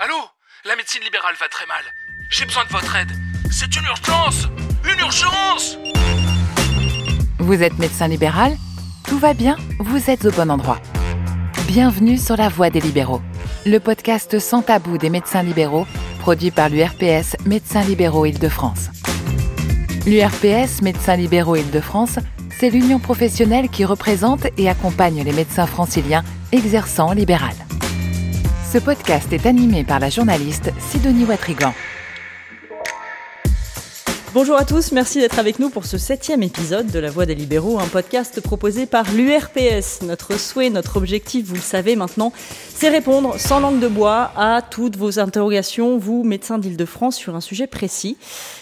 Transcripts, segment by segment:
Allô? La médecine libérale va très mal. J'ai besoin de votre aide. C'est une urgence Une urgence Vous êtes médecin libéral? Tout va bien? Vous êtes au bon endroit. Bienvenue sur La Voie des libéraux, le podcast sans tabou des médecins libéraux, produit par l'URPS Médecins libéraux Île-de-France. L'URPS Médecins libéraux Île-de-France, c'est l'union professionnelle qui représente et accompagne les médecins franciliens exerçant libéral. Ce podcast est animé par la journaliste Sidonie Watrigan. Bonjour à tous, merci d'être avec nous pour ce septième épisode de La Voix des libéraux, un podcast proposé par l'URPS. Notre souhait, notre objectif, vous le savez maintenant, c'est répondre sans langue de bois à toutes vos interrogations, vous, médecins d'Île-de-France, sur un sujet précis.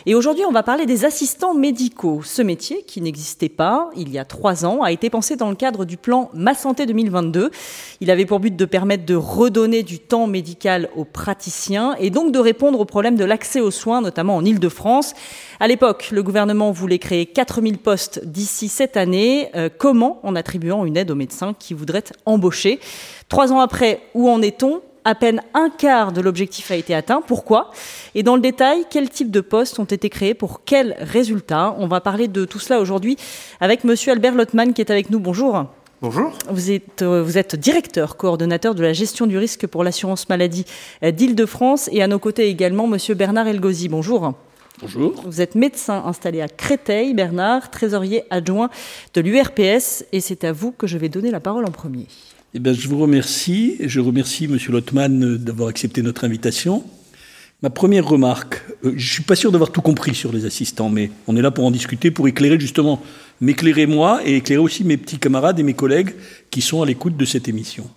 Et aujourd'hui, on va parler des assistants médicaux. Ce métier, qui n'existait pas il y a trois ans, a été pensé dans le cadre du plan Ma Santé 2022. Il avait pour but de permettre de redonner du temps médical aux praticiens et donc de répondre au problème de l'accès aux soins, notamment en Île-de-France. À l'époque, le gouvernement voulait créer 4000 postes d'ici cette année. Euh, comment En attribuant une aide aux médecins qui voudraient embaucher? Trois ans après, où en est-on? À peine un quart de l'objectif a été atteint. Pourquoi? Et dans le détail, quels types de postes ont été créés pour quels résultats? On va parler de tout cela aujourd'hui avec Monsieur Albert Lottmann qui est avec nous. Bonjour. Bonjour. Vous êtes, euh, vous êtes directeur, coordonnateur de la gestion du risque pour l'assurance maladie euh, d'Île-de-France et à nos côtés également Monsieur Bernard Elgozi. Bonjour. Bonjour. Vous êtes médecin installé à Créteil, Bernard, trésorier adjoint de l'URPS et c'est à vous que je vais donner la parole en premier. Eh bien, je vous remercie. Je remercie Monsieur Lottmann d'avoir accepté notre invitation. Ma première remarque, euh, je ne suis pas sûr d'avoir tout compris sur les assistants, mais on est là pour en discuter, pour éclairer justement, m'éclairer moi et éclairer aussi mes petits camarades et mes collègues qui sont à l'écoute de cette émission.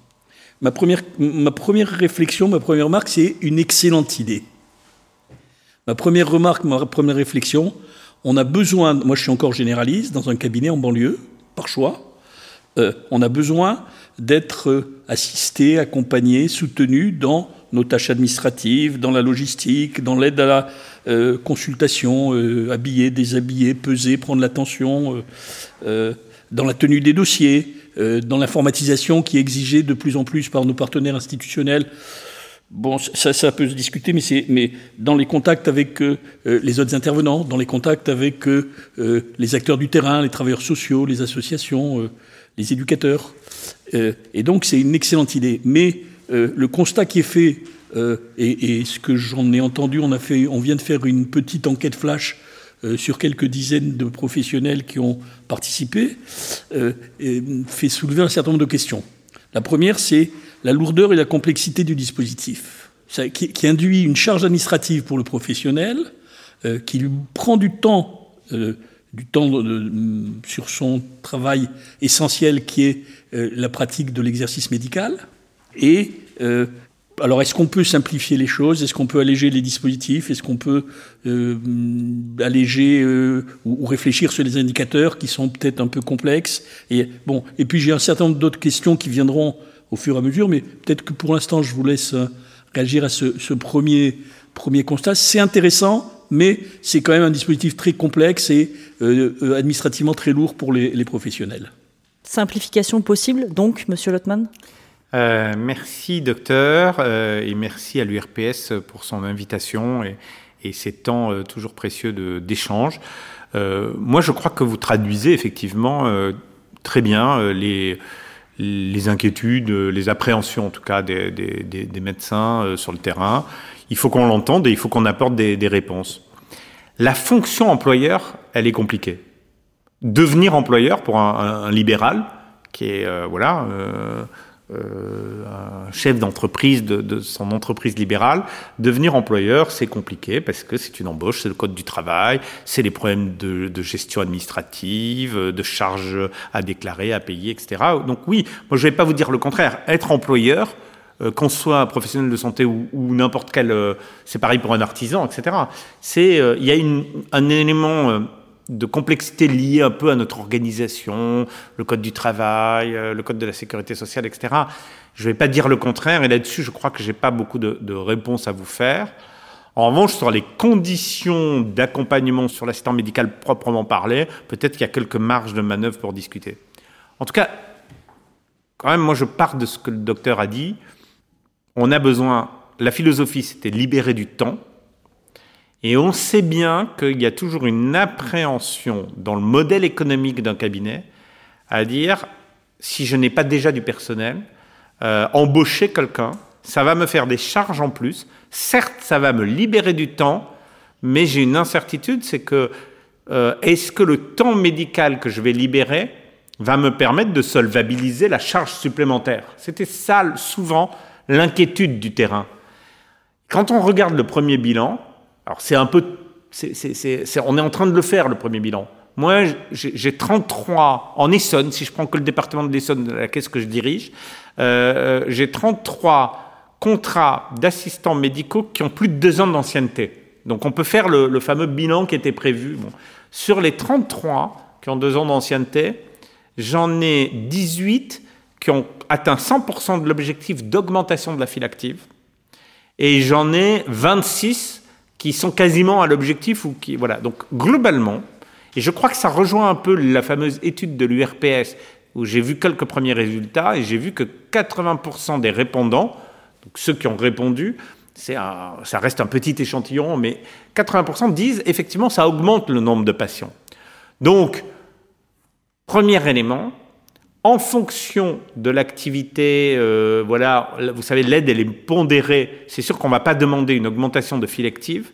Ma première, ma première réflexion, ma première remarque, c'est une excellente idée. Ma première remarque, ma première réflexion, on a besoin, moi je suis encore généraliste dans un cabinet en banlieue, par choix, euh, on a besoin d'être euh, assisté, accompagné, soutenu dans nos tâches administratives, dans la logistique, dans l'aide à la euh, consultation, euh, habiller, déshabiller, peser, prendre l'attention, dans la tenue des dossiers, dans l'informatisation qui est exigée de plus en plus par nos partenaires institutionnels. Bon, ça, ça peut se discuter, mais, mais dans les contacts avec euh, les autres intervenants, dans les contacts avec euh, les acteurs du terrain, les travailleurs sociaux, les associations, euh, les éducateurs. et donc, c'est une excellente idée. Mais le constat qui est fait, et, et, ce que j'en ai entendu, on, a fait, on vient de faire une petite enquête flash sur quelques dizaines de professionnels qui ont participé, fait soulever un certain nombre de questions. La première, c'est la lourdeur et la complexité du dispositif, qui, induit une charge administrative pour le professionnel, euh, qui lui prend du temps, euh, du temps de, sur son travail essentiel qui est euh, la pratique de l'exercice médical. Et alors, est-ce qu'on peut simplifier les choses? Est-ce qu'on peut alléger les dispositifs? Est-ce qu'on peut alléger ou, ou, réfléchir sur les indicateurs qui sont peut-être un peu complexes? Et bon, et puis j'ai un certain nombre d'autres questions qui viendront au fur et à mesure, mais peut-être que pour l'instant, je vous laisse réagir à ce, ce premier, premier constat. C'est intéressant, mais c'est quand même un dispositif très complexe et euh, administrativement très lourd pour les, les, professionnels. Simplification possible, donc, Monsieur Lottmann? Euh, Merci, docteur, euh, et merci à l'URPS pour son invitation et, et ces temps euh, toujours précieux d'échange. Euh, moi, je crois que vous traduisez effectivement très bien les les inquiétudes, les appréhensions en tout cas des, des, médecins euh, sur le terrain. Il faut qu'on l'entende et il faut qu'on apporte des, réponses. La fonction employeur, elle est compliquée. Devenir employeur pour un, libéral, qui est euh, voilà euh, euh, un chef d'entreprise de, de, son entreprise libérale, devenir employeur, c'est compliqué parce que c'est une embauche, c'est le code du travail, c'est les problèmes de, de, gestion administrative, de charges à déclarer, à payer, etc. Donc oui, moi je vais pas vous dire le contraire. Être employeur, euh, qu'on soit un professionnel de santé ou, ou n'importe quel, euh, c'est pareil pour un artisan, etc. C'est, euh, il y a une, un élément de complexité liée un peu à notre organisation, le code du travail, le code de la sécurité sociale, etc. Je ne vais pas dire le contraire, et là-dessus, je crois que j'ai pas beaucoup de, de, réponses à vous faire. En revanche, sur les conditions d'accompagnement sur l'assistant médical proprement parlé, peut-être qu'il y a quelques marges de manœuvre pour discuter. En tout cas, quand même, moi, je pars de ce que le docteur a dit. On a besoin la philosophie, c'était libérer du temps. Et on sait bien qu'il y a toujours une appréhension dans le modèle économique d'un cabinet à dire, si je n'ai pas déjà du personnel, euh, embaucher quelqu'un, ça va me faire des charges en plus. Certes, ça va me libérer du temps, mais j'ai une incertitude, c'est que euh, est-ce que le temps médical que je vais libérer va me permettre de solvabiliser la charge supplémentaire? C'était ça souvent l'inquiétude du terrain. Quand on regarde le premier bilan, alors c'est un peu, on est en train de le faire le premier bilan. Moi, j'ai 33 en Essonne, si je prends que le département de l'Essonne, la caisse que je dirige, euh, j'ai 33 contrats d'assistants médicaux qui ont plus de deux ans d'ancienneté. Donc on peut faire le, fameux bilan qui était prévu. Sur les 33 qui ont deux ans d'ancienneté, j'en ai 18 qui ont atteint 100% de l'objectif d'augmentation de la file active. Et j'en ai 26 qui sont quasiment à l'objectif ou qui voilà. Donc globalement, et je crois que ça rejoint un peu la fameuse étude de l'URPS où j'ai vu quelques premiers résultats et j'ai vu que 80% des répondants, ceux qui ont répondu, ça reste un petit échantillon, mais 80% disent effectivement ça augmente le nombre de patients. Donc, premier élément, en fonction de l'activité, euh, voilà, vous savez, l'aide, elle est pondérée. C'est sûr qu'on ne va pas demander une augmentation de file active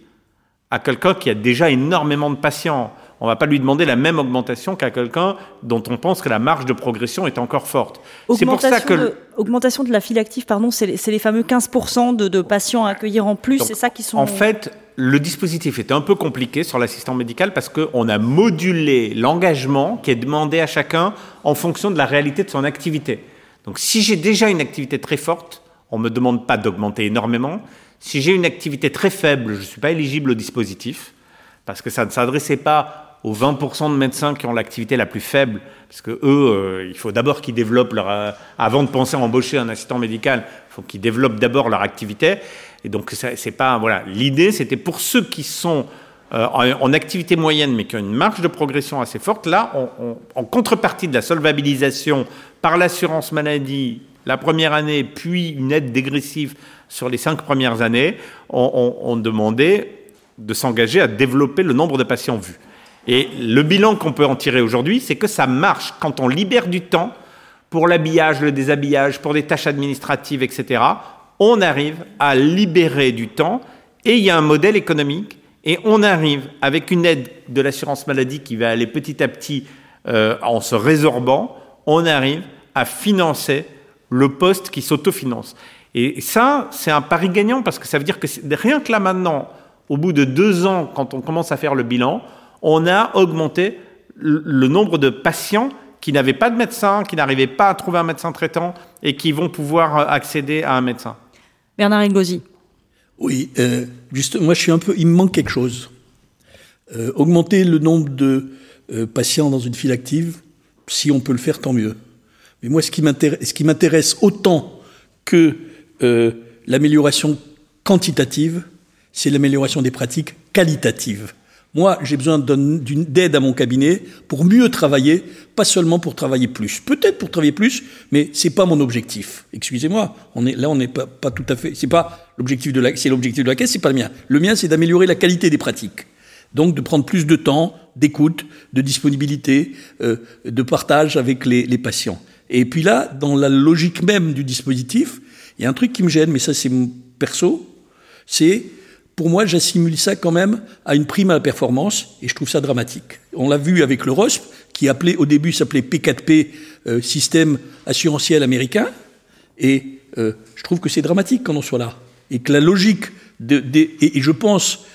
à quelqu'un qui a déjà énormément de patients on va pas lui demander la même augmentation qu'à quelqu'un dont on pense que la marge de progression est encore forte. C'est pour ça que de, augmentation de la file active, pardon, c'est les, fameux 15% de, patients à accueillir en plus, c'est ça qui sont. En fait, le dispositif était un peu compliqué sur l'assistant médical parce qu'on a modulé l'engagement qui est demandé à chacun en fonction de la réalité de son activité. Donc, si j'ai déjà une activité très forte, on me demande pas d'augmenter énormément. Si j'ai une activité très faible, je ne suis pas éligible au dispositif parce que ça ne s'adressait pas aux 20% de médecins qui ont l'activité la plus faible, parce que eux, euh, il faut d'abord qu'ils développent leur, euh, avant de penser à embaucher un assistant médical, il faut qu'ils développent d'abord leur activité. Et donc c'est pas voilà, l'idée, c'était pour ceux qui sont euh, en, activité moyenne, mais qui ont une marge de progression assez forte. Là, en contrepartie de la solvabilisation par l'assurance maladie la première année, puis une aide dégressive sur les cinq premières années, on demandait de s'engager à développer le nombre de patients vus. Et le bilan qu'on peut en tirer aujourd'hui, c'est que ça marche quand on libère du temps pour l'habillage, le déshabillage, pour des tâches administratives, etc. On arrive à libérer du temps et il y a un modèle économique et on arrive avec une aide de l'assurance maladie qui va aller petit à petit euh, en se résorbant, on arrive à financer le poste qui s'autofinance. Et ça, c'est un pari gagnant parce que ça veut dire que rien que là maintenant, au bout de deux ans, quand on commence à faire le bilan, on a augmenté le nombre de patients qui n'avaient pas de médecin, qui n'arrivaient pas à trouver un médecin traitant et qui vont pouvoir accéder à un médecin. Bernard Ngozi. Oui, euh, juste, moi je suis un peu, il me manque quelque chose. Euh, augmenter le nombre de patients dans une file active, si on peut le faire, tant mieux. Mais moi, ce qui m'intéresse autant que l'amélioration quantitative, c'est l'amélioration des pratiques qualitatives. Moi, j'ai besoin d'aide à mon cabinet pour mieux travailler, pas seulement pour travailler plus. Peut-être pour travailler plus, mais c'est pas mon objectif. Excusez-moi, là, on n'est pas, pas tout à fait. C'est pas l'objectif de la, c'est l'objectif de la caisse, c'est pas le mien. Le mien, c'est d'améliorer la qualité des pratiques. Donc de prendre plus de temps, d'écoute, de disponibilité, euh, de partage avec les, les patients. Et puis là, dans la logique même du dispositif, il y a un truc qui me gêne, mais ça c'est perso, c'est pour moi, j'assimile ça quand même à une prime à la performance, et je trouve ça dramatique. On l'a vu avec le ROSP, qui appelait au début s'appelait P4P, euh, système assurantiel américain, et euh, je trouve que c'est dramatique quand on soit là, et que la logique de, et, je pense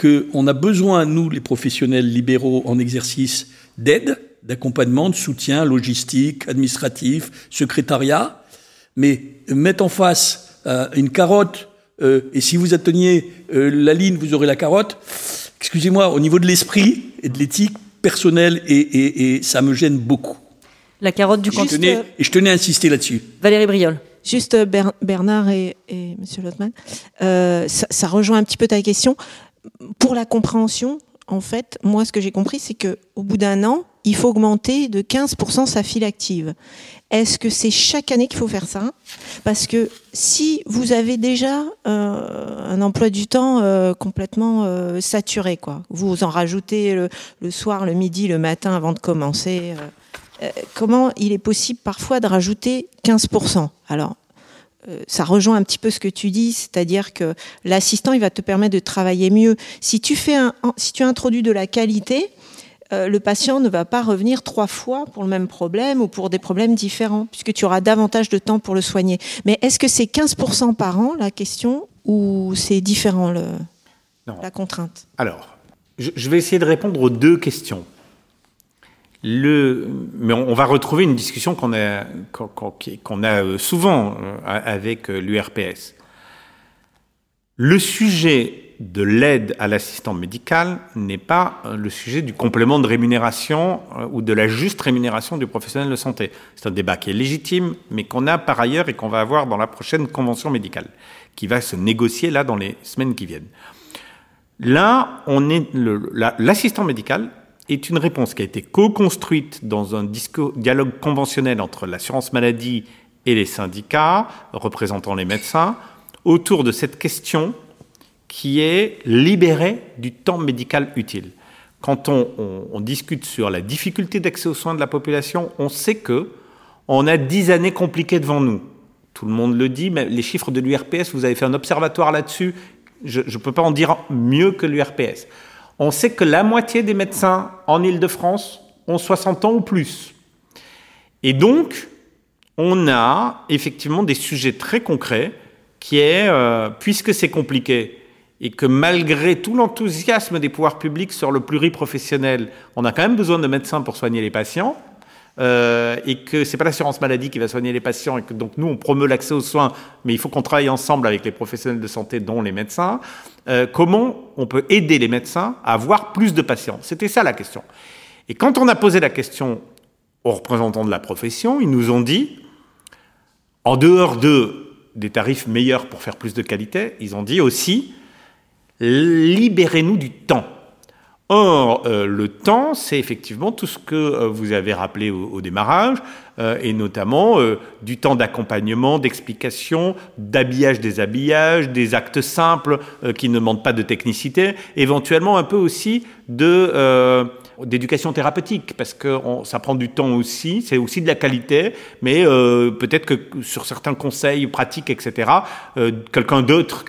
qu'on a besoin, nous, les professionnels libéraux en exercice, d'aide, d'accompagnement, de soutien logistique, administratif, secrétariat, mais mettre en face euh, une carotte euh, et si vous atteignez euh, la ligne, vous aurez la carotte. Excusez-moi, au niveau de l'esprit et de l'éthique personnelle, et, ça me gêne beaucoup. La carotte du candidat. Et je tenais à insister là-dessus. Valérie Briol. Juste Bernard et, et Monsieur Lotman, euh, ça, rejoint un petit peu ta question. Pour la compréhension, en fait, moi, ce que j'ai compris, c'est que au bout d'un an, il faut augmenter de 15% sa file active. Est-ce que c'est chaque année qu'il faut faire ça? Parce que si vous avez déjà euh, un emploi du temps euh, complètement euh, saturé, quoi, vous en rajoutez le, le, soir, le midi, le matin avant de commencer, comment il est possible parfois de rajouter 15% Alors, ça rejoint un petit peu ce que tu dis, c'est-à-dire que l'assistant, il va te permettre de travailler mieux. Si tu fais un, si tu introduis de la qualité, euh, le patient ne va pas revenir trois fois pour le même problème ou pour des problèmes différents, puisque tu auras davantage de temps pour le soigner. Mais est-ce que c'est 15% par an, la question, ou c'est différent, le, la contrainte? Alors, je, je vais essayer de répondre aux deux questions. Le, mais on, va retrouver une discussion qu'on a, qu'on a souvent euh, avec euh, l'URPS. Le sujet de l'aide à l'assistant médical n'est pas euh, le sujet du complément de rémunération ou de la juste rémunération du professionnel de santé. C'est un débat qui est légitime, mais qu'on a par ailleurs et qu'on va avoir dans la prochaine convention médicale, qui va se négocier là dans les semaines qui viennent. Là, on est l'assistant médical est une réponse qui a été co-construite dans un dialogue conventionnel entre l'assurance maladie et les syndicats représentant les médecins autour de cette question qui est libérée du temps médical utile. Quand on discute sur la difficulté d'accès aux soins de la population, on sait que on a dix années compliquées devant nous. Tout le monde le dit, mais les chiffres de l'URPS, vous avez fait un observatoire là-dessus. Je ne peux pas en dire mieux que l'URPS on sait que la moitié des médecins en Ile-de-France ont 60 ans ou plus. Et donc, on a effectivement des sujets très concrets qui est, euh, puisque c'est compliqué, et que malgré tout l'enthousiasme des pouvoirs publics sur le pluriprofessionnel, on a quand même besoin de médecins pour soigner les patients, euh, et que c'est pas l'assurance maladie qui va soigner les patients et que donc nous on promeut l'accès aux soins, mais il faut qu'on travaille ensemble avec les professionnels de santé, dont les médecins. Euh, comment on peut aider les médecins à avoir plus de patients? C'était ça la question. Et quand on a posé la question aux représentants de la profession, ils nous ont dit, en dehors de des tarifs meilleurs pour faire plus de qualité, ils ont dit aussi libérez-nous du temps. Or, euh, le temps, c'est effectivement tout ce que euh, vous avez rappelé au, démarrage, euh, et notamment du temps d'accompagnement, d'explication, d'habillage des habillages, des actes simples qui ne demandent pas de technicité, éventuellement un peu aussi de d'éducation thérapeutique, parce que ça prend du temps aussi, c'est aussi de la qualité, mais peut-être que sur certains conseils pratiques, etc., quelqu'un d'autre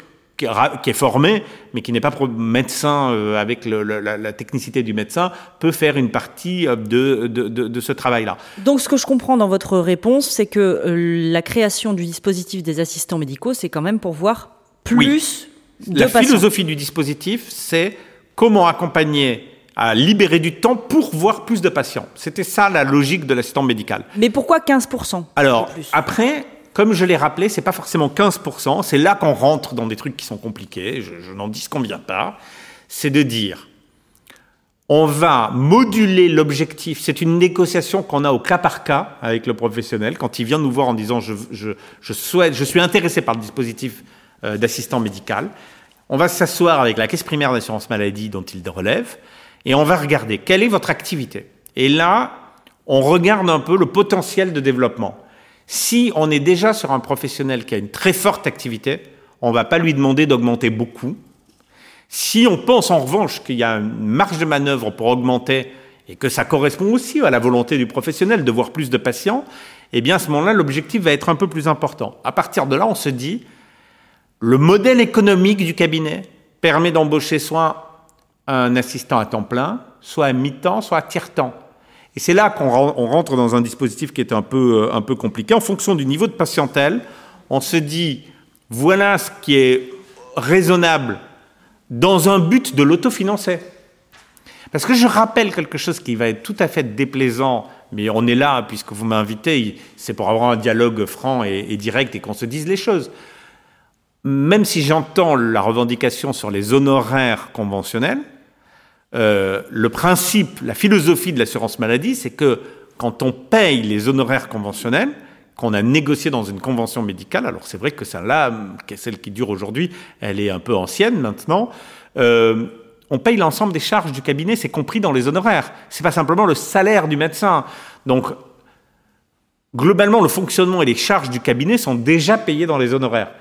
qui est formé, mais qui n'est pas médecin euh, avec le, la, la, technicité du médecin, peut faire une partie euh, de, de, de, de ce travail-là. Donc ce que je comprends dans votre réponse, c'est que euh, la création du dispositif des assistants médicaux, c'est quand même pour voir plus oui. de La patients. philosophie du dispositif, c'est comment accompagner à libérer du temps pour voir plus de patients. C'était ça la logique de l'assistant médical. Mais pourquoi 15% Alors, après, comme je l'ai rappelé, c'est pas forcément 15%, c'est là qu'on rentre dans des trucs qui sont compliqués, je, n'en dis qu'on vient pas, c'est de dire, on va moduler l'objectif, c'est une négociation qu'on a au cas par cas avec le professionnel, quand il vient nous voir en disant je, je, je souhaite, je suis intéressé par le dispositif euh, d'assistant médical, on va s'asseoir avec la caisse primaire d'assurance maladie dont il relève, et on va regarder quelle est votre activité. Et là, on regarde un peu le potentiel de développement. Si on est déjà sur un professionnel qui a une très forte activité, on ne va pas lui demander d'augmenter beaucoup. Si on pense en revanche qu'il y a une marge de manœuvre pour augmenter et que ça correspond aussi à la volonté du professionnel de voir plus de patients, eh bien à ce moment-là, l'objectif va être un peu plus important. À partir de là, on se dit, le modèle économique du cabinet permet d'embaucher soit un assistant à temps plein, soit à mi-temps, soit à tiers-temps. Et c'est là qu'on rentre dans un dispositif qui est un peu, un peu compliqué. En fonction du niveau de patientèle, on se dit, voilà ce qui est raisonnable dans un but de l'autofinancer. Parce que je rappelle quelque chose qui va être tout à fait déplaisant, mais on est là, puisque vous m'invitez, c'est pour avoir un dialogue franc et direct et qu'on se dise les choses. Même si j'entends la revendication sur les honoraires conventionnels, euh, le principe, la philosophie de l'assurance maladie, c'est que quand on paye les honoraires conventionnels, qu'on a négocié dans une convention médicale, alors c'est vrai que celle-là, celle qui dure aujourd'hui, elle est un peu ancienne maintenant, euh, on paye l'ensemble des charges du cabinet, c'est compris dans les honoraires. C'est pas simplement le salaire du médecin. Donc, globalement, le fonctionnement et les charges du cabinet sont déjà payés dans les honoraires.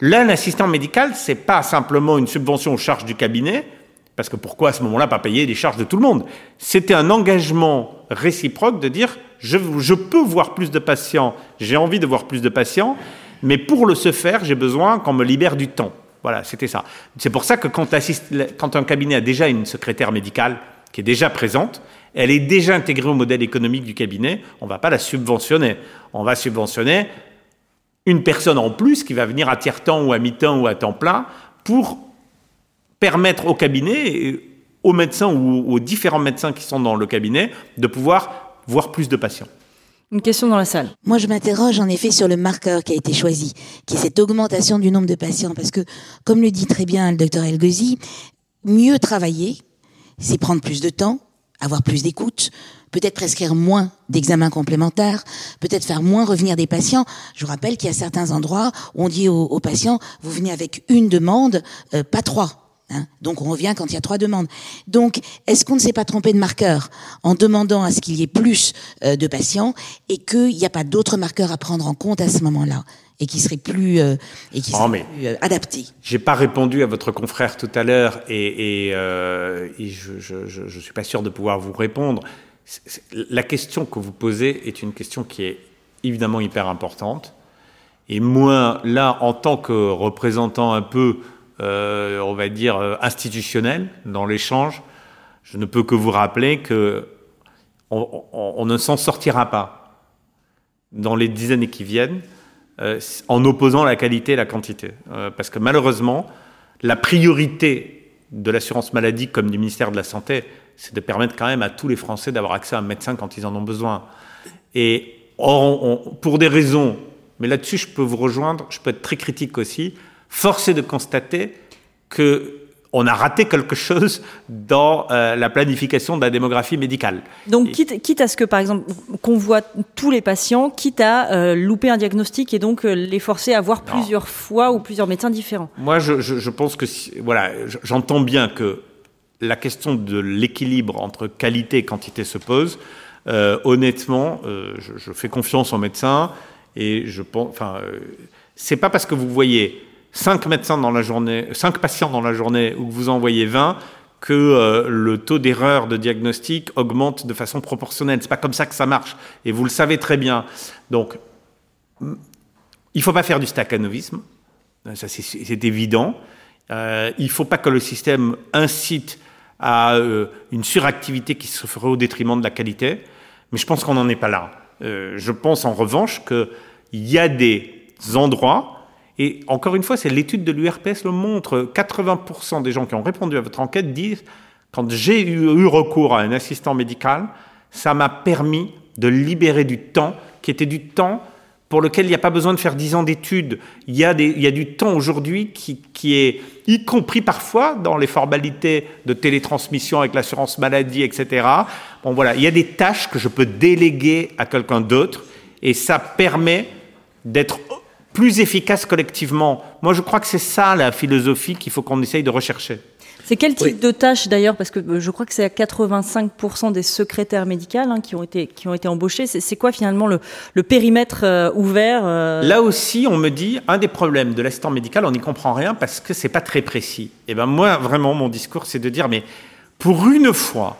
Là, un assistant médical, c'est pas simplement une subvention aux charges du cabinet, parce que pourquoi à ce moment-là pas payer les charges de tout le monde? C'était un engagement réciproque de dire je, je peux voir plus de patients, j'ai envie de voir plus de patients, mais pour le se faire, j'ai besoin qu'on me libère du temps. Voilà, c'était ça. C'est pour ça que quand, quand, un cabinet a déjà une secrétaire médicale qui est déjà présente, elle est déjà intégrée au modèle économique du cabinet, on ne va pas la subventionner. On va subventionner une personne en plus qui va venir à tiers-temps ou à mi-temps ou à temps plein pour permettre au cabinet, aux médecins ou aux différents médecins qui sont dans le cabinet, de pouvoir voir plus de patients. Une question dans la salle. Moi, je m'interroge en effet sur le marqueur qui a été choisi, qui est cette augmentation du nombre de patients. Parce que, comme le dit très bien le docteur Elgozi, mieux travailler, c'est prendre plus de temps, avoir plus d'écoute, peut-être prescrire moins d'examens complémentaires, peut-être faire moins revenir des patients. Je vous rappelle qu'il y a certains endroits où on dit aux, patients, vous venez avec une demande, euh, pas trois. Hein. Donc on revient quand il y a trois demandes. Donc est-ce qu'on ne s'est pas trompé de marqueur en demandant à ce qu'il y ait plus euh, de patients et qu'il n'y a pas d'autres marqueurs à prendre en compte à ce moment-là et qui seraient plus euh, et qui oh, euh, adaptés? J'ai pas répondu à votre confrère tout à l'heure et, et, et je, je suis pas sûr de pouvoir vous répondre. La question que vous posez est une question qui est évidemment hyper importante. Et moi, là, en tant que représentant un peu on va dire, euh, institutionnel dans l'échange, je ne peux que vous rappeler que on, ne s'en sortira pas dans les dix années qui viennent euh, en opposant la qualité et la quantité. parce que malheureusement, la priorité de l'assurance maladie comme du ministère de la Santé, c'est de permettre quand même à tous les Français d'avoir accès à un médecin quand ils en ont besoin. Et pour des raisons, mais là-dessus je peux vous rejoindre, je peux être très critique aussi, force est de constater que on a raté quelque chose dans euh, la planification de la démographie médicale. Donc, quitte, à ce que, par exemple, qu'on voit tous les patients, quitte à euh, louper un diagnostic et donc euh, les forcer à voir plusieurs fois ou plusieurs médecins différents. Moi, je, pense que, voilà, j'entends bien que la question de l'équilibre entre qualité et quantité se pose. honnêtement, je, je, fais confiance aux médecins et je pense, enfin, c'est pas parce que vous voyez 5 médecins dans la journée, 5 patients dans la journée ou que vous envoyez 20, que euh, le taux d'erreur de diagnostic augmente de façon proportionnelle. C'est pas comme ça que ça marche, et vous le savez très bien. Donc, il faut pas faire du staccanovisme, c'est évident. Euh, il faut pas que le système incite à euh, une suractivité qui se ferait au détriment de la qualité, mais je pense qu'on n'en est pas là. Euh, je pense en revanche qu'il y a des endroits et encore une fois, c'est l'étude de l'URPS le montre. 80% des gens qui ont répondu à votre enquête disent quand j'ai eu, recours à un assistant médical, ça m'a permis de libérer du temps qui était du temps pour lequel il n'y a pas besoin de faire 10 ans d'études. Il, y a du temps aujourd'hui qui, qui, est, y compris parfois dans les formalités de télétransmission avec l'assurance maladie, etc. Bon voilà, il y a des tâches que je peux déléguer à quelqu'un d'autre et ça permet d'être plus efficace collectivement. Moi, je crois que c'est ça la philosophie qu'il faut qu'on essaye de rechercher. C'est quel type de tâches d'ailleurs Parce que euh, je crois que c'est à 85% des secrétaires médicales hein, qui, ont été, qui ont été embauchés. C'est quoi finalement le, le périmètre euh, ouvert euh Là aussi, on me dit, un des problèmes de l'assistant médical, on n'y comprend rien parce que c'est pas très précis. Et eh ben moi, vraiment, mon discours, c'est de dire, mais pour une fois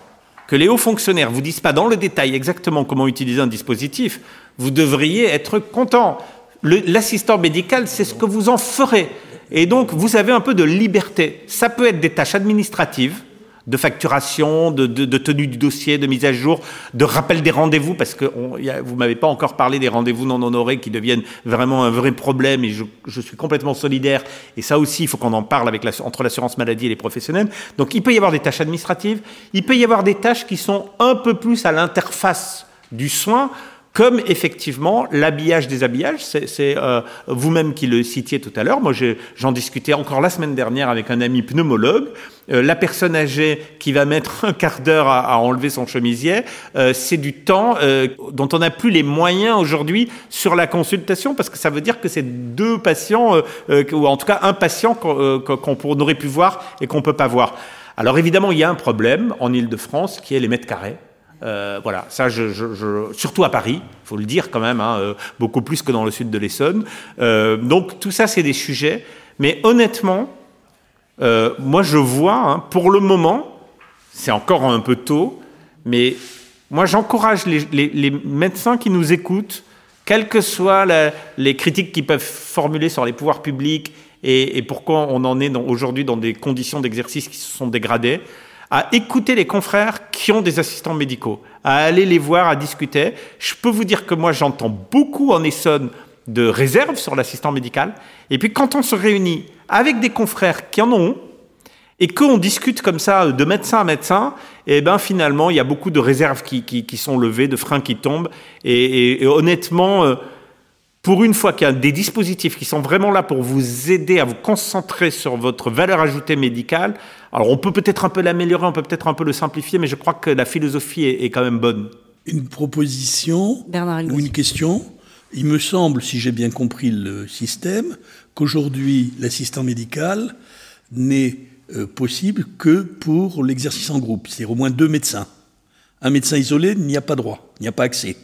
que les hauts fonctionnaires vous disent pas dans le détail exactement comment utiliser un dispositif, vous devriez être content l'assistant médical, c'est ce que vous en ferez. Et donc, vous avez un peu de liberté. Ça peut être des tâches administratives, de facturation, de, tenue du dossier, de mise à jour, de rappel des rendez-vous, parce que on, vous m'avez pas encore parlé des rendez-vous non honorés qui deviennent vraiment un vrai problème, et je, suis complètement solidaire. Et ça aussi, il faut qu'on en parle entre l'assurance maladie et les professionnels. Donc, il peut y avoir des tâches administratives, il peut y avoir des tâches qui sont un peu plus à l'interface du soin comme effectivement l'habillage des habillages. C'est euh, vous-même qui le citiez tout à l'heure. Moi, j'en discutais encore la semaine dernière avec un ami pneumologue. Euh, la personne âgée qui va mettre un quart d'heure à, enlever son chemisier, euh, c'est du temps dont on n'a plus les moyens aujourd'hui sur la consultation, parce que ça veut dire que c'est deux patients, ou en tout cas un patient qu'on aurait pu voir et qu'on peut pas voir. Alors évidemment, il y a un problème en Ile-de-France qui est les mètres carrés. Euh, voilà, ça, surtout à Paris, faut le dire quand même, hein, euh, beaucoup plus que dans le sud de l'Essonne. Euh, donc tout ça, c'est des sujets. Mais honnêtement, moi, je vois, hein, pour le moment, c'est encore un peu tôt, mais moi, j'encourage les, médecins qui nous écoutent, quelles que soient les critiques qu'ils peuvent formuler sur les pouvoirs publics et pourquoi on en est aujourd'hui dans des conditions d'exercice qui se sont dégradées, à écouter les confrères qui ont des assistants médicaux, à aller les voir, à discuter. Je peux vous dire que moi, j'entends beaucoup en Essonne de réserves sur l'assistant médical. Et puis quand on se réunit avec des confrères qui en ont, et qu'on discute comme ça de médecin à médecin, et eh ben finalement il y a beaucoup de réserves qui, sont levées, de freins qui tombent, et honnêtement, euh, pour une fois qu'il y a des dispositifs qui sont vraiment là pour vous aider à vous concentrer sur votre valeur ajoutée médicale, alors on peut peut-être un peu l'améliorer, on peut peut-être un peu le simplifier, mais je crois que la philosophie est, est quand même bonne. Une proposition Bernard ou une question? Il me semble, si j'ai bien compris le système, qu'aujourd'hui, l'assistant médical n'est euh, possible que pour l'exercice en groupe, c'est-à-dire au moins deux médecins. Un médecin isolé n'y a pas droit, n'y a pas accès.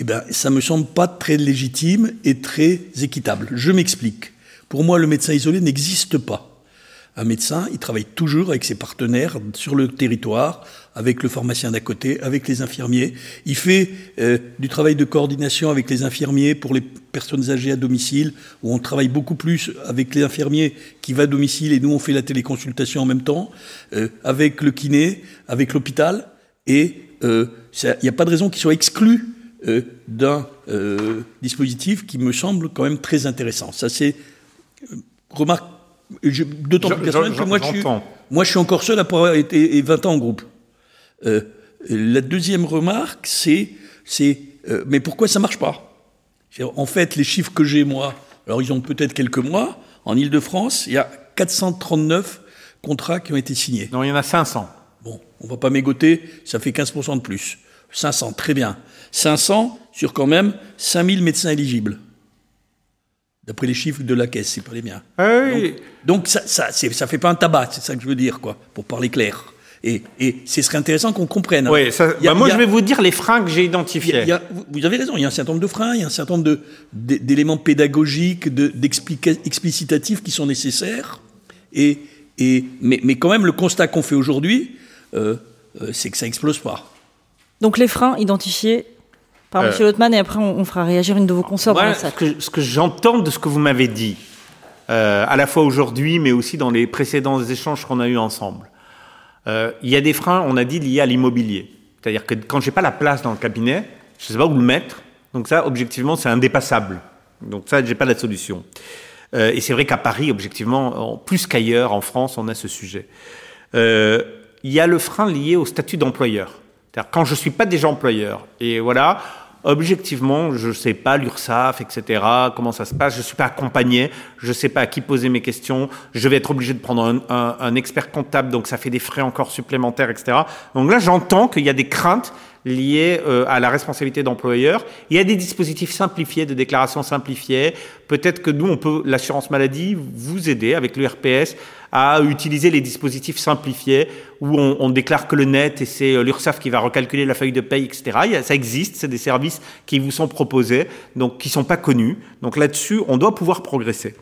Eh bien, ça me semble pas très légitime et très équitable. Je m'explique. Pour moi, le médecin isolé n'existe pas. Un médecin, il travaille toujours avec ses partenaires sur le territoire, avec le pharmacien d'à côté, avec les infirmiers. Il fait euh, du travail de coordination avec les infirmiers pour les personnes âgées à domicile, où on travaille beaucoup plus avec les infirmiers qui va à domicile et nous on fait la téléconsultation en même temps, euh, avec le kiné, avec l'hôpital. Et il n'y a pas de raison qu'il soit exclu euh, d'un dispositif qui me semble quand même très intéressant. Ça c'est remarque D'autant plus personnel que moi je, suis, moi, je suis encore seul après avoir été 20 ans en groupe. Euh, la deuxième remarque, c'est, c'est euh, mais pourquoi ça marche pas? En fait, les chiffres que j'ai, moi, alors ils ont peut-être quelques mois, en Ile-de-France, il y a 439 contrats qui ont été signés. Non, il y en a 500. Bon, on va pas mégoter, ça fait 15% de plus. 500, très bien. 500 sur quand même 5000 médecins éligibles. D'après les chiffres de la caisse, c'est pas les miens. Ah. Donc, donc, ça, ça, ça fait pas un tabac, c'est ça que je veux dire, quoi, pour parler clair. Et, et ce serait intéressant qu'on comprenne. Oui, ça, a, bah moi a, je vais vous dire les freins que j'ai identifiés. Y a, vous avez raison, il y a un certain nombre de freins, il y a un certain nombre d'éléments pédagogiques, d'explicitatifs qui sont nécessaires. Et, et, mais, mais quand même, le constat qu'on fait aujourd'hui, euh, euh, c'est que ça explose pas. Donc les freins identifiés par euh, M. Lotman et après on, on, fera réagir une de vos consorts. Voilà ce que, ce que j'entends de ce que vous m'avez dit, euh, à la fois aujourd'hui mais aussi dans les précédents échanges qu'on a eus ensemble. Euh, il y a des freins, on a dit, liés à l'immobilier. C'est-à-dire que quand j'ai pas la place dans le cabinet, je sais pas où le mettre. Donc ça, objectivement, c'est indépassable. Donc ça, j'ai pas la solution. Euh, et c'est vrai qu'à Paris, objectivement, plus qu'ailleurs en France, on a ce sujet. Euh, il y a le frein lié au statut d'employeur. Quand je suis pas déjà employeur, et voilà, objectivement, je ne sais pas l'URSSAF, etc., comment ça se passe, je ne suis pas accompagné, je ne sais pas à qui poser mes questions, je vais être obligé de prendre un, expert comptable, donc ça fait des frais encore supplémentaires, etc. Donc là, j'entends qu'il y a des craintes liées euh, à la responsabilité d'employeur. Il y a des dispositifs simplifiés, de déclaration simplifiée. Peut-être que nous, on peut, l'assurance maladie, vous aider avec l'URPS à utiliser les dispositifs simplifiés où on, on déclare que le net et c'est euh, l'URSSAF qui va recalculer la feuille de paye, etc. Ça existe, c'est des services qui vous sont proposés, donc qui sont pas connus. Donc là-dessus, on doit pouvoir progresser.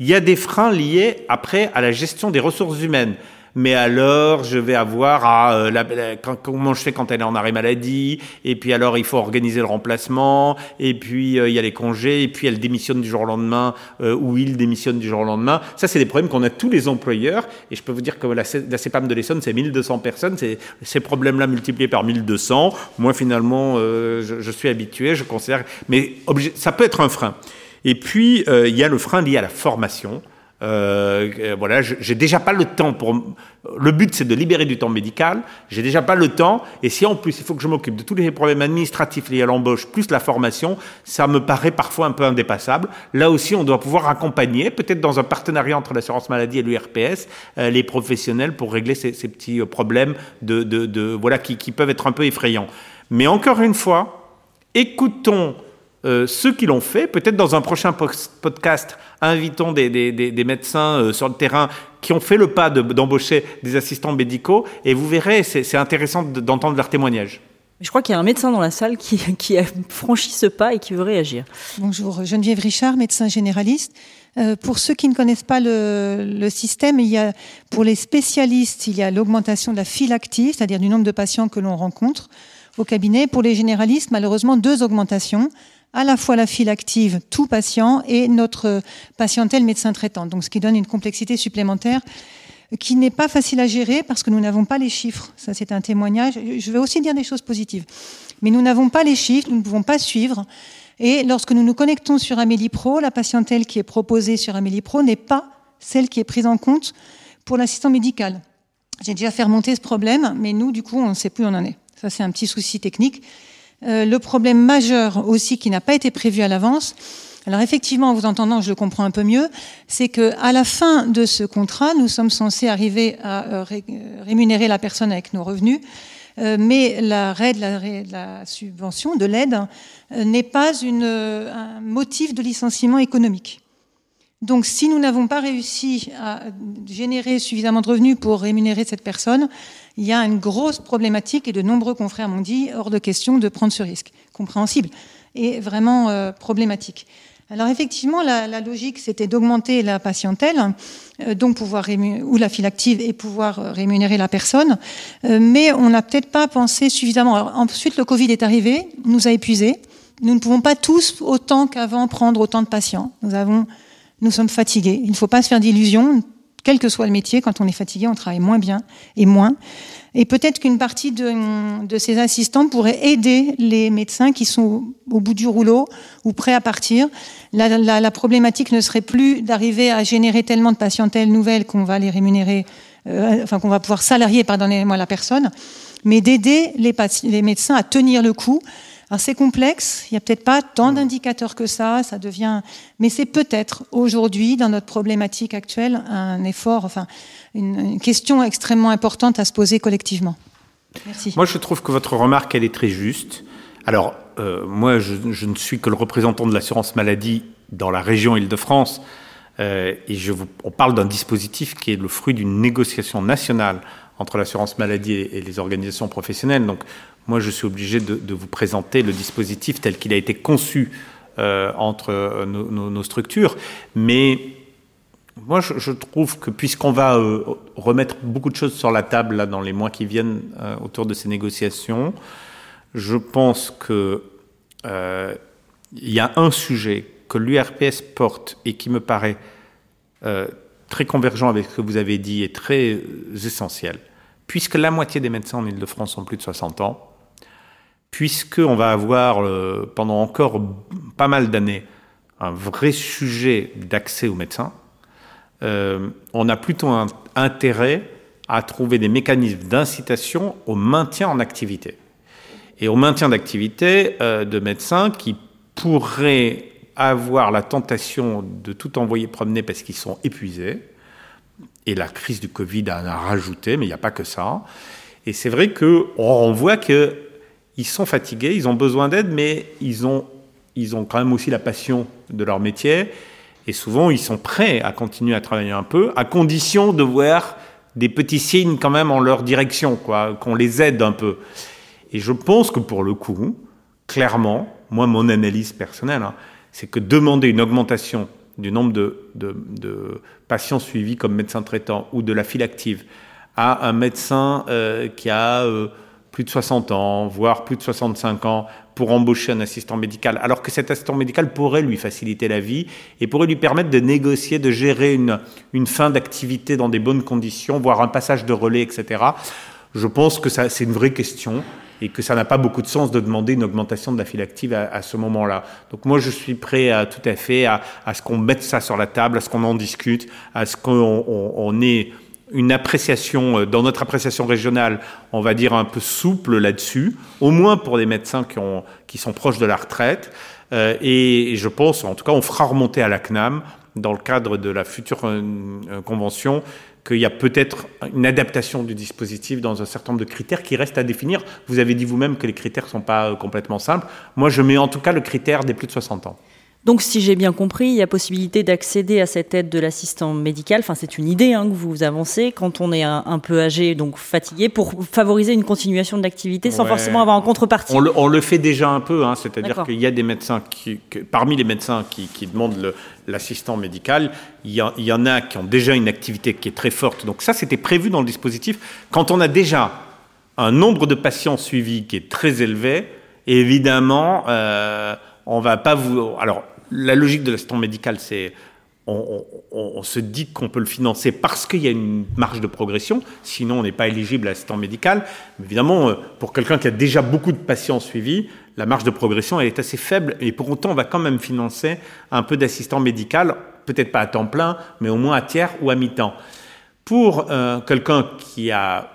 Il y a des freins liés après à la gestion des ressources humaines mais alors je vais avoir à, euh, la, comment je fais quand elle est en arrêt maladie, et puis alors il faut organiser le remplacement, et puis euh, il y a les congés, et puis elle démissionne du jour au lendemain, euh, ou il démissionne du jour au lendemain. Ça, c'est des problèmes qu'on a tous les employeurs, et je peux vous dire que la, la CEPAM de l'Essonne, c'est 1200 personnes, c'est ces problèmes-là multipliés par 1200. Moi, finalement, euh, je, je, suis habitué, je considère, mais ça peut être un frein. Et puis, euh, il y a le frein lié à la formation. Euh, voilà, j'ai déjà pas le temps pour. Le but, c'est de libérer du temps médical. J'ai déjà pas le temps. Et si en plus, il faut que je m'occupe de tous les problèmes administratifs liés à l'embauche, plus la formation, ça me paraît parfois un peu indépassable. Là aussi, on doit pouvoir accompagner, peut-être dans un partenariat entre l'assurance maladie et l'URPS, euh, les professionnels pour régler ces, petits problèmes de, voilà qui peuvent être un peu effrayants. Mais encore une fois, écoutons euh, ceux qui l'ont fait, peut-être dans un prochain podcast, invitons des, des, des, médecins euh, sur le terrain qui ont fait le pas d'embaucher des assistants médicaux, et vous verrez, c'est intéressant d'entendre leur témoignage. Je crois qu'il y a un médecin dans la salle qui, qui, a franchi ce pas et qui veut réagir. Bonjour, Geneviève Richard, médecin généraliste. Euh, pour ceux qui ne connaissent pas le, le, système, il y a, pour les spécialistes, il y a l'augmentation de la file active, c'est-à-dire du nombre de patients que l'on rencontre au cabinet. Pour les généralistes, malheureusement, deux augmentations à la fois la file active, tout patient, et notre patientèle médecin traitant. Donc, ce qui donne une complexité supplémentaire qui n'est pas facile à gérer parce que nous n'avons pas les chiffres. Ça, c'est un témoignage. Je vais aussi dire des choses positives. Mais nous n'avons pas les chiffres, nous ne pouvons pas suivre. Et lorsque nous nous connectons sur Amélie Pro, la patientèle qui est proposée sur Amélie Pro n'est pas celle qui est prise en compte pour l'assistant médical. J'ai déjà fait remonter ce problème, mais nous, du coup, on ne sait plus où on en est. Ça, c'est un petit souci technique. Euh, le problème majeur aussi qui n'a pas été prévu à l'avance, alors effectivement, en vous entendant, je le comprends un peu mieux, c'est que à la fin de ce contrat, nous sommes censés arriver à euh, rémunérer la personne avec nos revenus, euh, mais la la, subvention, de l'aide, n'est pas un motif de licenciement économique. Donc, si nous n'avons pas réussi à générer suffisamment de revenus pour rémunérer cette personne, il y a une grosse problématique et de nombreux confrères m'ont dit hors de question de prendre ce risque. Compréhensible et vraiment euh, problématique. Alors effectivement, la, logique, c'était d'augmenter la patientèle, euh, donc pouvoir ou la file active et pouvoir euh, rémunérer la personne, mais on n'a peut-être pas pensé suffisamment. ensuite, le Covid est arrivé, nous a épuisés. Nous ne pouvons pas tous autant qu'avant prendre autant de patients. Nous avons, nous sommes fatigués. Il ne faut pas se faire d'illusions quel que soit le métier, quand on est fatigué, on travaille moins bien et moins. Et peut-être qu'une partie de, ces assistants pourrait aider les médecins qui sont au bout du rouleau ou prêts à partir. La, problématique ne serait plus d'arriver à générer tellement de patientèle nouvelle qu'on va les rémunérer, euh, enfin qu'on va pouvoir salarier, pardonnez-moi, la personne, mais d'aider les médecins à tenir le coup alors c'est complexe, il n'y a peut-être pas tant d'indicateurs que ça, ça devient, mais c'est peut-être aujourd'hui dans notre problématique actuelle un effort, enfin une, question extrêmement importante à se poser collectivement. Merci. Moi je trouve que votre remarque elle est très juste. Alors euh, moi je, ne suis que le représentant de l'assurance maladie dans la région Île-de-France. Euh, et je vous, on parle d'un dispositif qui est le fruit d'une négociation nationale entre l'assurance maladie et les organisations professionnelles. Donc, moi, je suis obligé de, vous présenter le dispositif tel qu'il a été conçu euh, entre euh, nos, structures. Mais moi, je, trouve que puisqu'on va euh, remettre beaucoup de choses sur la table dans les mois qui viennent autour de ces négociations, je pense que il y a un sujet que l'URPS porte et qui me paraît très convergent avec ce que vous avez dit et très essentiel puisque la moitié des médecins en Ile-de-France ont plus de 60 ans, puisqu'on va avoir euh, pendant encore pas mal d'années un vrai sujet d'accès aux médecins, euh, on a plutôt intérêt à trouver des mécanismes d'incitation au maintien en activité. Et au maintien d'activité euh, de médecins qui pourraient avoir la tentation de tout envoyer promener parce qu'ils sont épuisés, et la crise du Covid en a rajouté, mais il n'y a pas que ça. Et c'est vrai qu'on voit qu'ils sont fatigués, ils ont besoin d'aide, mais ils ont, ils ont quand même aussi la passion de leur métier. Et souvent, ils sont prêts à continuer à travailler un peu, à condition de voir des petits signes quand même en leur direction, quoi, qu'on les aide un peu. Et je pense que pour le coup, clairement, moi, mon analyse personnelle, hein, c'est que demander une augmentation du nombre de, patients suivis comme médecin traitant ou de la file active à un médecin euh, qui a euh, plus de 60 ans, voire plus de 65 ans, pour embaucher un assistant médical, alors que cet assistant médical pourrait lui faciliter la vie et pourrait lui permettre de négocier, de gérer une, une fin d'activité dans des bonnes conditions, voire un passage de relais, etc. Je pense que c'est une vraie question et que ça n'a pas beaucoup de sens de demander une augmentation de la file active à, ce moment-là. Donc moi, je suis prêt à, tout à fait à, ce qu'on mette ça sur la table, à ce qu'on en discute, à ce qu'on on, ait une appréciation, euh, dans notre appréciation régionale, on va dire un peu souple là-dessus, au moins pour les médecins qui, ont, qui sont proches de la retraite. Euh, et, je pense, en tout cas, on fera remonter à la CNAM dans le cadre de la future euh, euh, convention qu'il y a peut-être une adaptation du dispositif dans un certain nombre de critères qui restent à définir. Vous avez dit vous-même que les critères ne sont pas complètement simples. Moi, je mets en tout cas le critère des plus de 60 ans. Donc, si j'ai bien compris, il y a possibilité d'accéder à cette aide de l'assistant médical. Enfin, c'est une idée hein, que vous avancez quand on est un, peu âgé, donc fatigué, pour favoriser une continuation de l'activité sans forcément avoir en contrepartie. On le, fait déjà un peu, hein, c'est-à-dire qu'il y a des médecins qui, parmi les médecins qui, demandent l'assistant médical, il y, il y en a qui ont déjà une activité qui est très forte. Donc ça, c'était prévu dans le dispositif. Quand on a déjà un nombre de patients suivis qui est très élevé, évidemment. Euh, on va pas vous. Alors, la logique de l'assistant médical, c'est on, se dit qu'on peut le financer parce qu'il y a une marge de progression, sinon on n'est pas éligible à l'assistant médical. évidemment, euh, pour quelqu'un qui a déjà beaucoup de patients suivis, la marge de progression est assez faible et pour autant on va quand même financer un peu d'assistant médical, peut-être pas à temps plein, mais au moins à tiers ou à mi-temps. Pour euh, quelqu'un qui a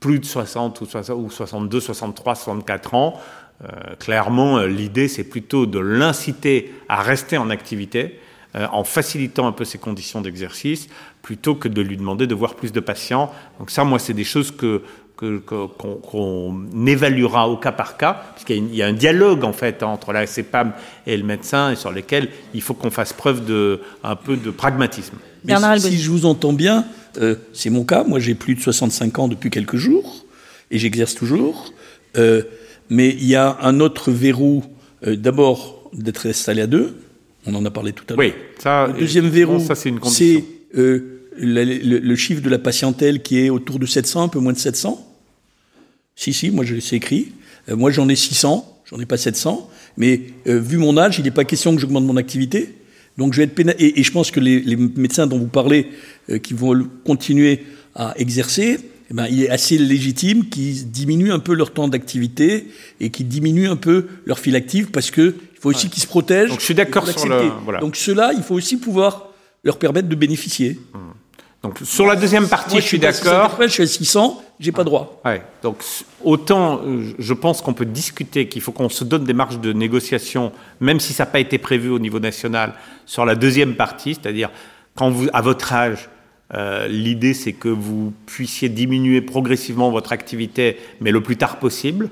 plus de 60 ou 62, 63, 64 ans, euh, clairement, euh, l'idée, c'est plutôt de l'inciter à rester en activité euh, en facilitant un peu ses conditions d'exercice, plutôt que de lui demander de voir plus de patients. Donc ça, moi, c'est des choses que qu'on évaluera au cas par cas, puisqu'il y a un dialogue en fait entre la CEPAM et le médecin, et sur lesquels il faut qu'on fasse preuve de un peu de pragmatisme. Mais si, je vous entends bien, c'est mon cas. Moi, j'ai plus de 65 ans depuis quelques jours et j'exerce toujours. Euh, mais il y a un autre verrou, euh, d'abord d'être installé à deux, on en a parlé tout à l'heure. Oui, ça. Le deuxième verrou, c'est euh, le, chiffre de la patientèle qui est autour de 700, un peu moins de 700. Si, si, moi je c'est écrit. Euh, moi j'en ai 600, j'en ai pas 700. Mais vu mon âge, il n'est pas question que j'augmente mon activité. Donc je vais être et, et, je pense que les, les médecins dont vous parlez, qui vont continuer à exercer, eh ben, il est assez légitime qu'ils diminuent un peu leur temps d'activité et qu'ils diminuent un peu leur fil active parce que il faut aussi qu'ils se protègent. Donc je suis d'accord sur le. Voilà. Donc cela, il faut aussi pouvoir leur permettre de bénéficier. Mmh. Donc sur la deuxième partie, je suis d'accord. Je suis à 600, j'ai pas droit. Ouais. Donc autant, euh, je pense qu'on peut discuter qu'il faut qu'on se donne des marges de négociation, même si ça n'a pas été prévu au niveau national, sur la deuxième partie, c'est-à-dire quand vous, à votre âge, euh, l'idée, c'est que vous puissiez diminuer progressivement votre activité, mais le plus tard possible.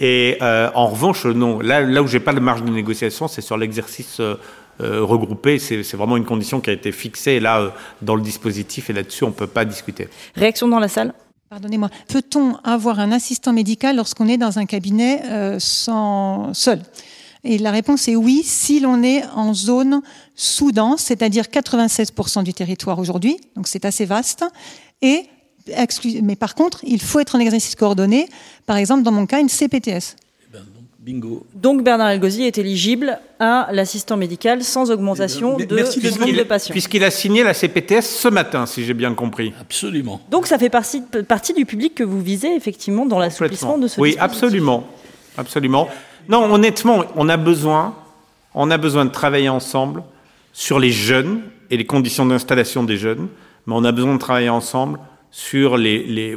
Et euh, en revanche, non. Là, là où j'ai pas de marge de négociation, c'est sur l'exercice euh, regroupé. C'est vraiment une condition qui a été fixée là dans le dispositif, et là-dessus, on peut pas discuter. Réaction dans la salle? Pardonnez-moi. Peut-on avoir un assistant médical lorsqu'on est dans un cabinet sans seul? Et la réponse est oui, si l'on est en zone sous-dense, c'est-à-dire 96% du territoire aujourd'hui, donc c'est assez vaste. Et, mais par contre, il faut être en exercice coordonné, par exemple, dans mon cas, une CPTS. Eh ben, bingo. Donc Bernard Elgozi est éligible à l'assistant médical sans augmentation eh ben, de, nombre de patients. Puisqu'il a signé la CPTS ce matin, si j'ai bien compris. Absolument. Donc ça fait partie, partie du public que vous visez effectivement dans l'assouplissement de ce Oui, absolument. Absolument. Non, honnêtement, on a besoin, de travailler ensemble sur les jeunes et les conditions d'installation des jeunes, mais on a besoin de travailler ensemble sur les,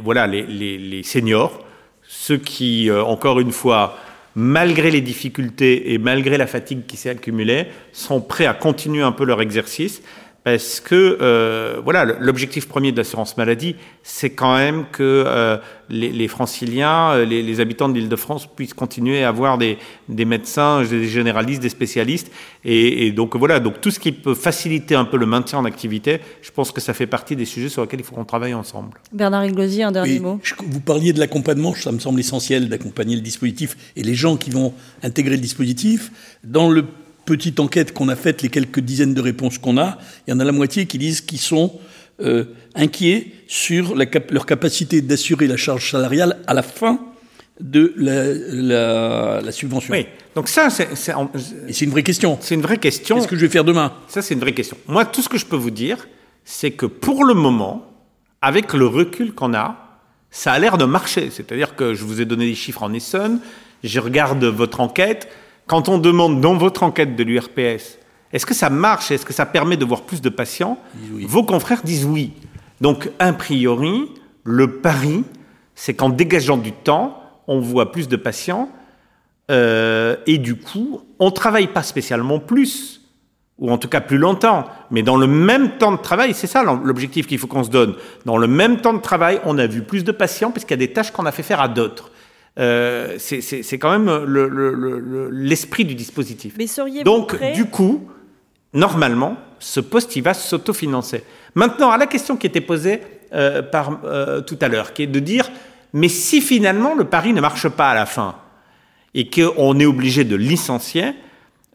seniors, ceux qui, euh, encore une fois, malgré les difficultés et malgré la fatigue qui s'est accumulée, sont prêts à continuer un peu leur exercice parce que euh, voilà, l'objectif premier de l'assurance maladie, c'est quand même que euh, les, franciliens, euh, les, habitants de l'Île-de-France puissent continuer à avoir des, médecins, des généralistes, des spécialistes, et, donc voilà, donc tout ce qui peut faciliter un peu le maintien en activité, je pense que ça fait partie des sujets sur lesquels il faut qu'on travaille ensemble. Bernard Iglosi, un dernier mot. vous parliez de l'accompagnement, ça me semble essentiel d'accompagner le dispositif et les gens qui vont intégrer le dispositif dans le petite enquête qu'on a faite, les quelques dizaines de réponses qu'on a, il y en a la moitié qui disent qu'ils sont euh, inquiets sur leur capacité d'assurer la charge salariale à la fin de la, subvention. Oui, donc ça, c'est une vraie question. C'est une vraie question. Qu'est-ce que je vais faire demain? Ça, c'est une vraie question. Moi, tout ce que je peux vous dire, c'est que pour le moment, avec le recul qu'on a, ça a l'air de marcher. C'est-à-dire que je vous ai donné des chiffres en Essonne, je regarde votre enquête, quand on demande dans votre enquête de l'URPS, est-ce que ça marche, est-ce que ça permet de voir plus de patients Vos confrères disent oui. Donc, a priori, le pari, c'est qu'en dégageant du temps, on voit plus de patients euh, et du coup, on ne travaille pas spécialement plus. ou en tout cas plus longtemps, mais dans le même temps de travail, c'est ça l'objectif qu'il faut qu'on se donne. Dans le même temps de travail, on a vu plus de patients puisqu'il y a des tâches qu'on a fait faire à d'autres. Euh, c'est quand même l'esprit le, du dispositif. Mais seriez Donc, du coup, normalement, ce poste, il va s'autofinancer. Maintenant, à la question qui était posée euh, par, euh, tout à l'heure, qui est de dire, mais si finalement le pari ne marche pas à la fin et qu'on est obligé de licencier,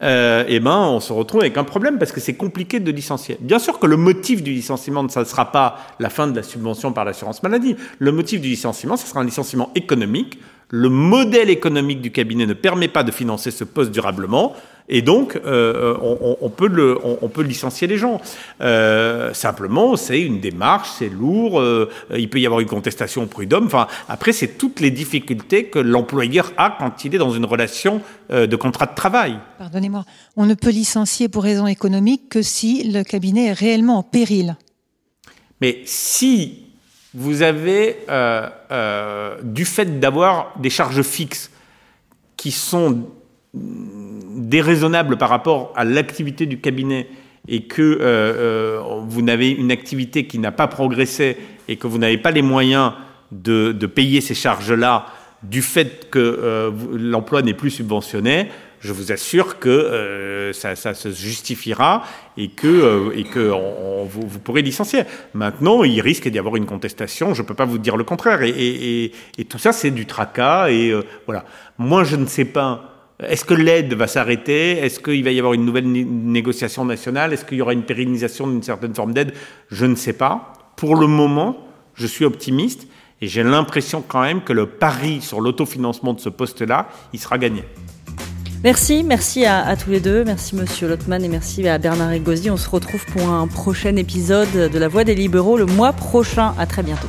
euh, eh ben, on se retrouve avec un problème parce que c'est compliqué de licencier. Bien sûr que le motif du licenciement, ne sera pas la fin de la subvention par l'assurance maladie. Le motif du licenciement, ce sera un licenciement économique. Le modèle économique du cabinet ne permet pas de financer ce poste durablement. Et donc, euh, on, peut le, on, peut licencier les gens. Euh, simplement, c'est une démarche, c'est lourd, euh, il peut y avoir une contestation au prud'homme. Enfin, après, c'est toutes les difficultés que l'employeur a quand il est dans une relation de contrat de travail. Pardonnez-moi, on ne peut licencier pour raison économique que si le cabinet est réellement en péril. Mais si vous avez, du fait d'avoir des charges fixes qui sont déraisonnable par rapport à l'activité du cabinet et que euh, euh, vous n'avez une activité qui n'a pas progressé et que vous n'avez pas les moyens de, payer ces charges-là du fait que euh, l'emploi n'est plus subventionné, je vous assure que ça, se justifiera et que, et que vous, pourrez licencier. Maintenant, il risque d'y avoir une contestation, je ne peux pas vous dire le contraire. Et, et tout ça, c'est du tracas. Et voilà. Moi, je ne sais pas est-ce que l'aide va s'arrêter? Est-ce qu'il va y avoir une nouvelle négociation nationale? Est-ce qu'il y aura une pérennisation d'une certaine forme d'aide? Je ne sais pas. Pour le moment, je suis optimiste et j'ai l'impression quand même que le pari sur l'autofinancement de ce poste-là, il sera gagné. Merci, merci à, tous les deux. Merci Monsieur Lotman et merci à Bernard Egosi. On se retrouve pour un prochain épisode de La Voix des libéraux le mois prochain. À très bientôt.